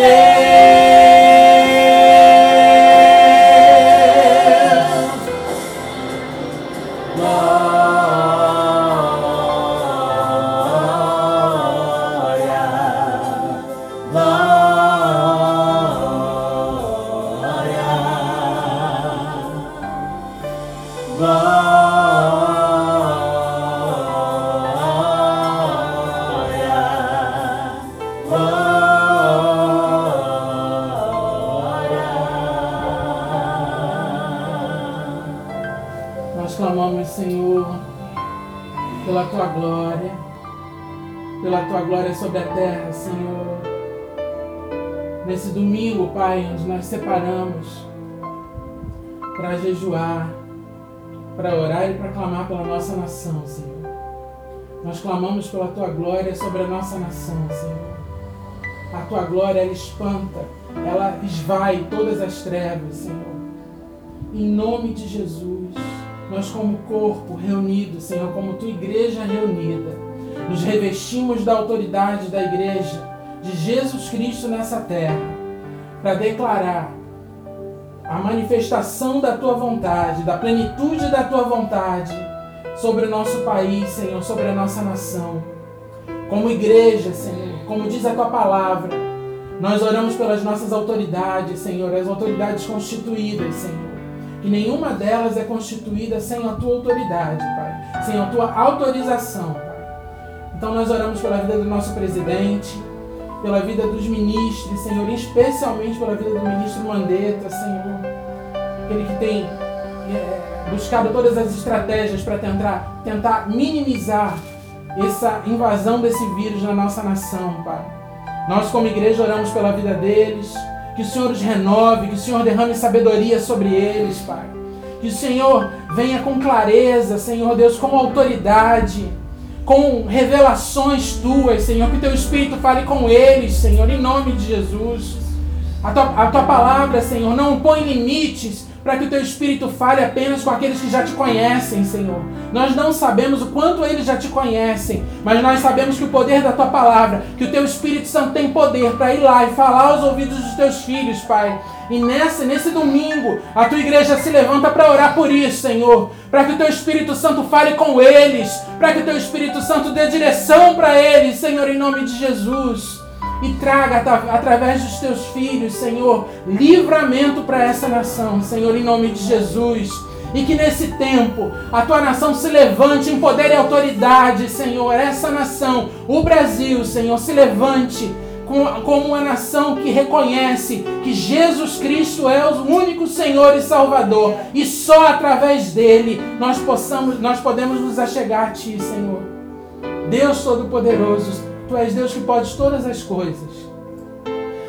Amém. Separamos para jejuar, para orar e para clamar pela nossa nação, Senhor. Nós clamamos pela tua glória sobre a nossa nação, Senhor. A tua glória, ela espanta, ela esvai todas as trevas, Senhor. Em nome de Jesus, nós, como corpo reunido, Senhor, como tua igreja reunida, nos revestimos da autoridade da igreja de Jesus Cristo nessa terra, para declarar a manifestação da tua vontade, da plenitude da tua vontade sobre o nosso país, Senhor, sobre a nossa nação. Como igreja, Senhor, como diz a tua palavra, nós oramos pelas nossas autoridades, Senhor, as autoridades constituídas, Senhor. Que nenhuma delas é constituída sem a tua autoridade, Pai, sem a tua autorização. Então nós oramos pela vida do nosso presidente, pela vida dos ministros, Senhor, especialmente pela vida do ministro Mandetta, Senhor. Aquele que tem é, buscado todas as estratégias para tentar, tentar minimizar essa invasão desse vírus na nossa nação, Pai. Nós, como igreja, oramos pela vida deles. Que o Senhor os renove, que o Senhor derrame sabedoria sobre eles, Pai. Que o Senhor venha com clareza, Senhor Deus, com autoridade com revelações tuas, Senhor. Que teu Espírito fale com eles, Senhor, em nome de Jesus. A tua, a tua palavra, Senhor, não põe limites para que o teu Espírito fale apenas com aqueles que já te conhecem, Senhor. Nós não sabemos o quanto eles já te conhecem, mas nós sabemos que o poder da tua palavra, que o teu Espírito Santo tem poder para ir lá e falar aos ouvidos dos teus filhos, Pai. E nesse, nesse domingo, a tua igreja se levanta para orar por isso, Senhor. Para que o teu Espírito Santo fale com eles. Para que o teu Espírito Santo dê direção para eles, Senhor, em nome de Jesus. E traga através dos teus filhos, Senhor, livramento para essa nação, Senhor, em nome de Jesus. E que nesse tempo a tua nação se levante em poder e autoridade, Senhor. Essa nação, o Brasil, Senhor, se levante como uma nação que reconhece que Jesus Cristo é o único Senhor e Salvador e só através dele nós possamos nós podemos nos achegar a ti, Senhor. Deus todo-poderoso, tu és Deus que pode todas as coisas.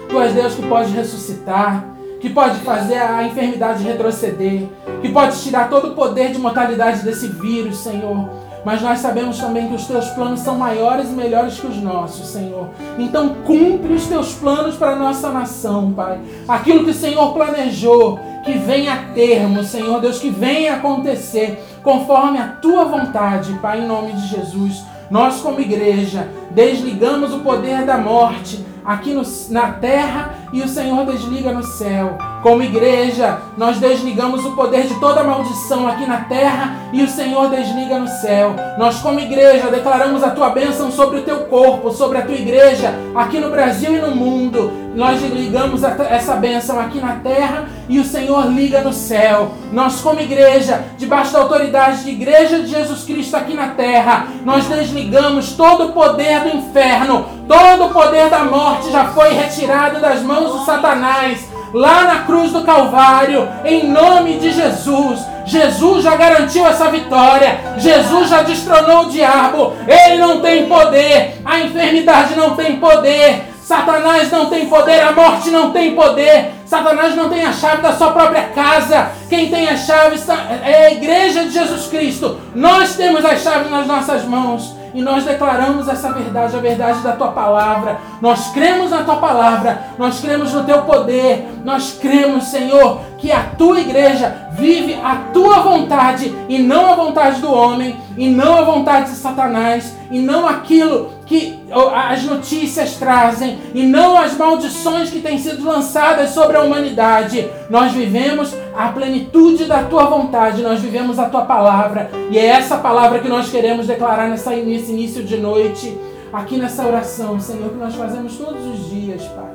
Tu és Deus que pode ressuscitar, que pode fazer a enfermidade retroceder, que pode tirar todo o poder de mortalidade desse vírus, Senhor. Mas nós sabemos também que os teus planos são maiores e melhores que os nossos, Senhor. Então cumpre os teus planos para a nossa nação, Pai. Aquilo que o Senhor planejou, que venha a termo, Senhor Deus, que venha acontecer conforme a tua vontade, Pai, em nome de Jesus. Nós, como igreja, desligamos o poder da morte aqui no, na terra e o Senhor desliga no céu. Como igreja, nós desligamos o poder de toda maldição aqui na terra e o Senhor desliga no céu. Nós, como igreja, declaramos a tua bênção sobre o teu corpo, sobre a tua igreja, aqui no Brasil e no mundo. Nós ligamos essa bênção aqui na terra e o Senhor liga no céu. Nós, como igreja, debaixo da autoridade de Igreja de Jesus Cristo aqui na terra, nós desligamos todo o poder do inferno, todo o poder da morte já foi retirado das mãos de Satanás lá na cruz do Calvário, em nome de Jesus. Jesus já garantiu essa vitória. Jesus já destronou o diabo. Ele não tem poder. A enfermidade não tem poder. Satanás não tem poder. A morte não tem poder. Satanás não tem a chave da sua própria casa. Quem tem a chave é a igreja de Jesus Cristo. Nós temos as chaves nas nossas mãos. E nós declaramos essa verdade, a verdade da tua palavra. Nós cremos na tua palavra, nós cremos no teu poder, nós cremos, Senhor, que a tua igreja vive a tua vontade e não a vontade do homem, e não a vontade de Satanás, e não aquilo que as notícias trazem e não as maldições que têm sido lançadas sobre a humanidade. Nós vivemos a plenitude da tua vontade, nós vivemos a tua palavra e é essa palavra que nós queremos declarar nessa, nesse início de noite, aqui nessa oração, Senhor, que nós fazemos todos os dias, Pai.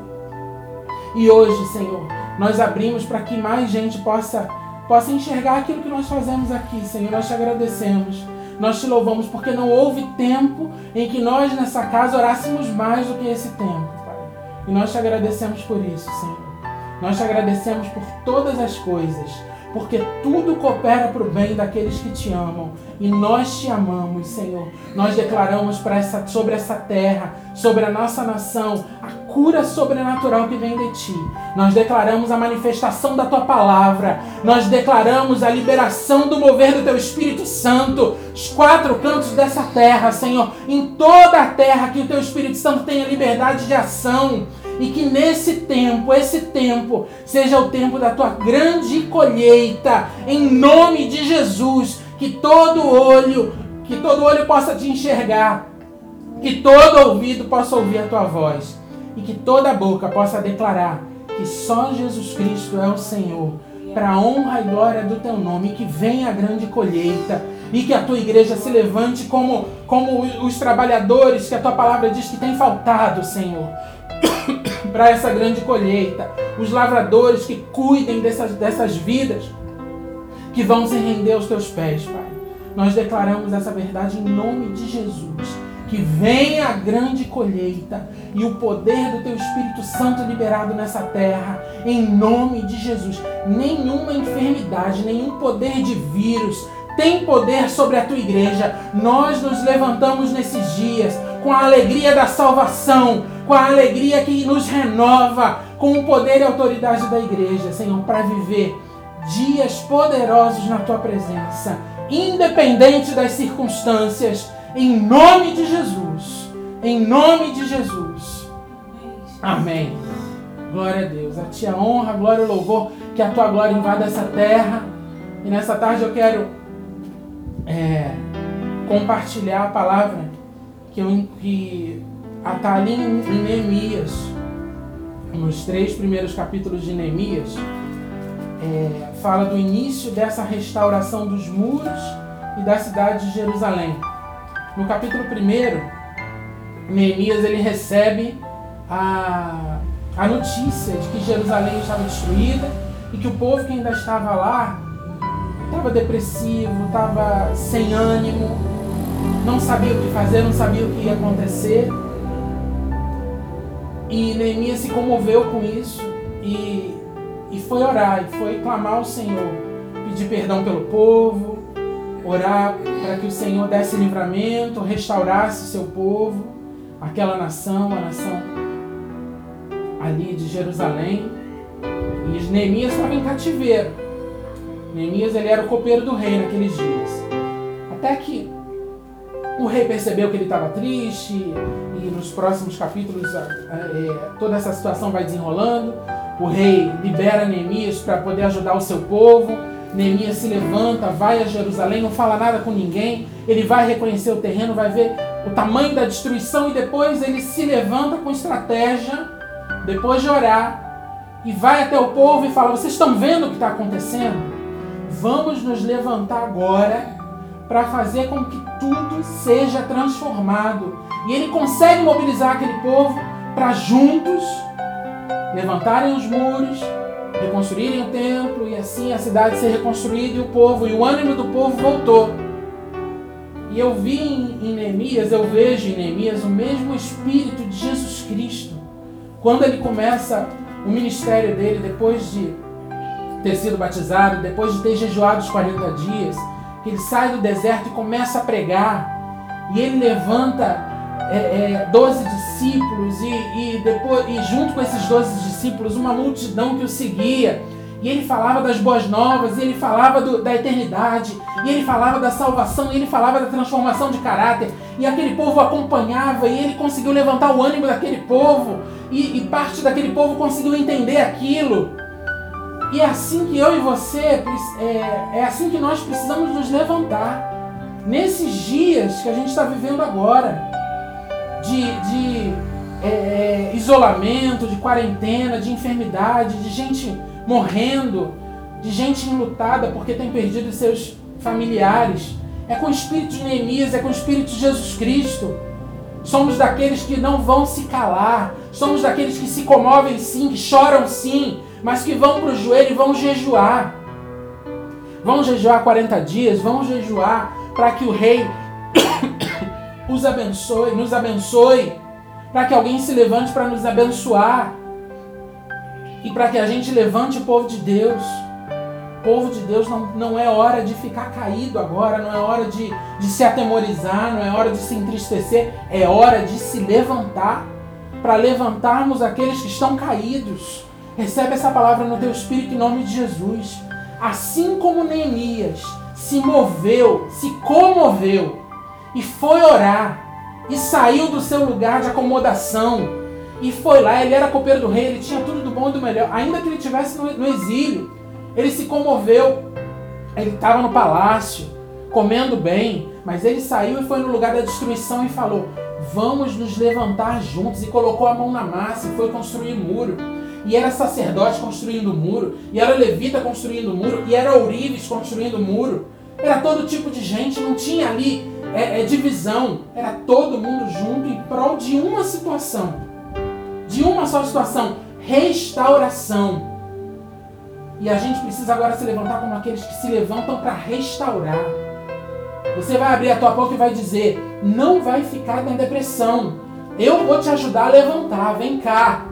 E hoje, Senhor, nós abrimos para que mais gente possa, possa enxergar aquilo que nós fazemos aqui, Senhor. Nós te agradecemos. Nós te louvamos porque não houve tempo em que nós nessa casa orássemos mais do que esse tempo, Pai. E nós te agradecemos por isso, Senhor. Nós te agradecemos por todas as coisas, porque tudo coopera para o bem daqueles que te amam. E nós te amamos, Senhor. Nós declaramos essa, sobre essa terra, sobre a nossa nação, a cura sobrenatural que vem de ti. Nós declaramos a manifestação da tua palavra. Nós declaramos a liberação do mover do teu Espírito Santo. Os quatro cantos dessa terra, Senhor. Em toda a terra que o teu Espírito Santo tenha liberdade de ação. E que nesse tempo, esse tempo, seja o tempo da tua grande colheita. Em nome de Jesus. Que todo olho, que todo olho possa te enxergar. Que todo ouvido possa ouvir a tua voz e que toda boca possa declarar que só Jesus Cristo é o Senhor, para a honra e glória do teu nome, que venha a grande colheita, e que a tua igreja se levante como, como os trabalhadores que a tua palavra diz que tem faltado, Senhor, para essa grande colheita, os lavradores que cuidem dessas, dessas vidas que vão se render aos teus pés, Pai. Nós declaramos essa verdade em nome de Jesus que venha a grande colheita e o poder do teu Espírito Santo liberado nessa terra, em nome de Jesus. Nenhuma enfermidade, nenhum poder de vírus tem poder sobre a tua igreja. Nós nos levantamos nesses dias com a alegria da salvação, com a alegria que nos renova, com o poder e autoridade da igreja, Senhor, para viver dias poderosos na tua presença, independente das circunstâncias em nome de Jesus. Em nome de Jesus. Amém. Glória a Deus. A ti a honra, a glória e louvor. Que a tua glória invada essa terra. E nessa tarde eu quero é, compartilhar a palavra que, eu, que está ali em, em Neemias. Nos três primeiros capítulos de Neemias. É, fala do início dessa restauração dos muros e da cidade de Jerusalém. No capítulo 1, Neemias ele recebe a, a notícia de que Jerusalém estava destruída e que o povo que ainda estava lá estava depressivo, estava sem ânimo, não sabia o que fazer, não sabia o que ia acontecer. E Neemias se comoveu com isso e, e foi orar, e foi clamar ao Senhor, pedir perdão pelo povo, orar para que o Senhor desse livramento, restaurasse o seu povo, aquela nação, a nação ali de Jerusalém. E Neemias estava em cativeiro. Neemias ele era o copeiro do rei naqueles dias. Até que o rei percebeu que ele estava triste e nos próximos capítulos é, toda essa situação vai desenrolando. O rei libera Neemias para poder ajudar o seu povo Neemias se levanta, vai a Jerusalém, não fala nada com ninguém. Ele vai reconhecer o terreno, vai ver o tamanho da destruição e depois ele se levanta com estratégia, depois de orar, e vai até o povo e fala: Vocês estão vendo o que está acontecendo? Vamos nos levantar agora para fazer com que tudo seja transformado. E ele consegue mobilizar aquele povo para juntos levantarem os muros, reconstruírem o templo e assim a cidade ser reconstruída e o povo, e o ânimo do povo voltou. E eu vi em, em Neemias, eu vejo em Neemias o mesmo Espírito de Jesus Cristo. Quando ele começa o ministério dele, depois de ter sido batizado, depois de ter jejuado os 40 dias, ele sai do deserto e começa a pregar, e ele levanta é, é, 12 discípulos e, e, depois, e junto com esses 12 discípulos uma multidão que o seguia. E ele falava das boas novas, e ele falava do, da eternidade, e ele falava da salvação, e ele falava da transformação de caráter. E aquele povo acompanhava, e ele conseguiu levantar o ânimo daquele povo, e, e parte daquele povo conseguiu entender aquilo. E é assim que eu e você, é, é assim que nós precisamos nos levantar. Nesses dias que a gente está vivendo agora de, de é, é, isolamento, de quarentena, de enfermidade, de gente morrendo, de gente enlutada porque tem perdido seus familiares. É com o espírito de Neemias, é com o espírito de Jesus Cristo. Somos daqueles que não vão se calar. Somos daqueles que se comovem sim, que choram sim, mas que vão para o joelho e vão jejuar. Vão jejuar 40 dias, vão jejuar para que o rei os abençoe, nos abençoe, para que alguém se levante para nos abençoar e para que a gente levante o povo de Deus. O povo de Deus não, não é hora de ficar caído agora, não é hora de, de se atemorizar, não é hora de se entristecer, é hora de se levantar para levantarmos aqueles que estão caídos. Recebe essa palavra no teu espírito em nome de Jesus. Assim como Neemias se moveu, se comoveu e foi orar e saiu do seu lugar de acomodação e foi lá. Ele era copeiro do rei, ele tinha tudo do bom e do melhor, ainda que ele estivesse no, exílio. Ele se comoveu, ele estava no palácio, comendo bem, mas ele saiu e foi no lugar da destruição e falou: Vamos nos levantar juntos. E colocou a mão na massa e foi construir muro. E era sacerdote construindo muro, e era levita construindo muro, e era ourives construindo muro. Era todo tipo de gente, não tinha ali é, é divisão. Era todo mundo junto em prol de uma situação. De uma só situação. Restauração. E a gente precisa agora se levantar como aqueles que se levantam para restaurar. Você vai abrir a tua boca e vai dizer: não vai ficar na depressão. Eu vou te ajudar a levantar. Vem cá.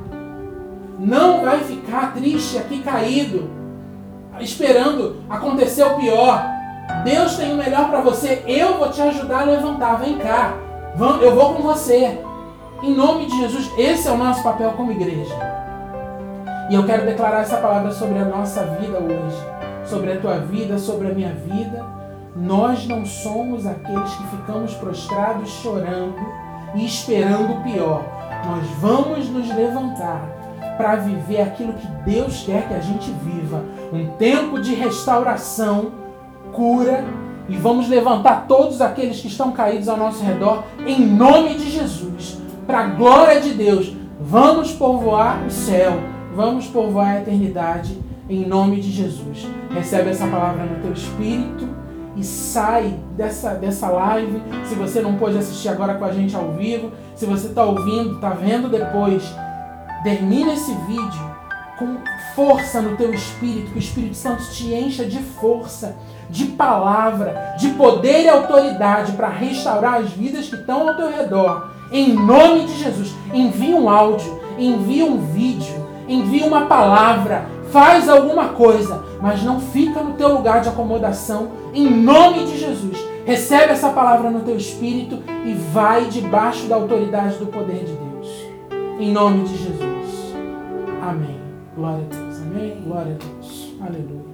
Não vai ficar triste aqui caído, esperando acontecer o pior. Deus tem o melhor para você. Eu vou te ajudar a levantar. Vem cá. Eu vou com você. Em nome de Jesus, esse é o nosso papel como igreja. E eu quero declarar essa palavra sobre a nossa vida hoje, sobre a tua vida, sobre a minha vida. Nós não somos aqueles que ficamos prostrados chorando e esperando o pior. Nós vamos nos levantar para viver aquilo que Deus quer que a gente viva. Um tempo de restauração cura e vamos levantar todos aqueles que estão caídos ao nosso redor em nome de Jesus, para a glória de Deus. Vamos povoar o céu, vamos povoar a eternidade em nome de Jesus. Recebe essa palavra no teu espírito e sai dessa, dessa live. Se você não pôde assistir agora com a gente ao vivo, se você está ouvindo, está vendo depois, termina esse vídeo com força no teu espírito, que o Espírito Santo te encha de força de palavra, de poder e autoridade para restaurar as vidas que estão ao teu redor. Em nome de Jesus, envia um áudio, envia um vídeo, envia uma palavra, faz alguma coisa, mas não fica no teu lugar de acomodação. Em nome de Jesus, recebe essa palavra no teu espírito e vai debaixo da autoridade do poder de Deus. Em nome de Jesus. Amém. Glória a Deus. Amém. Glória a Deus. Aleluia.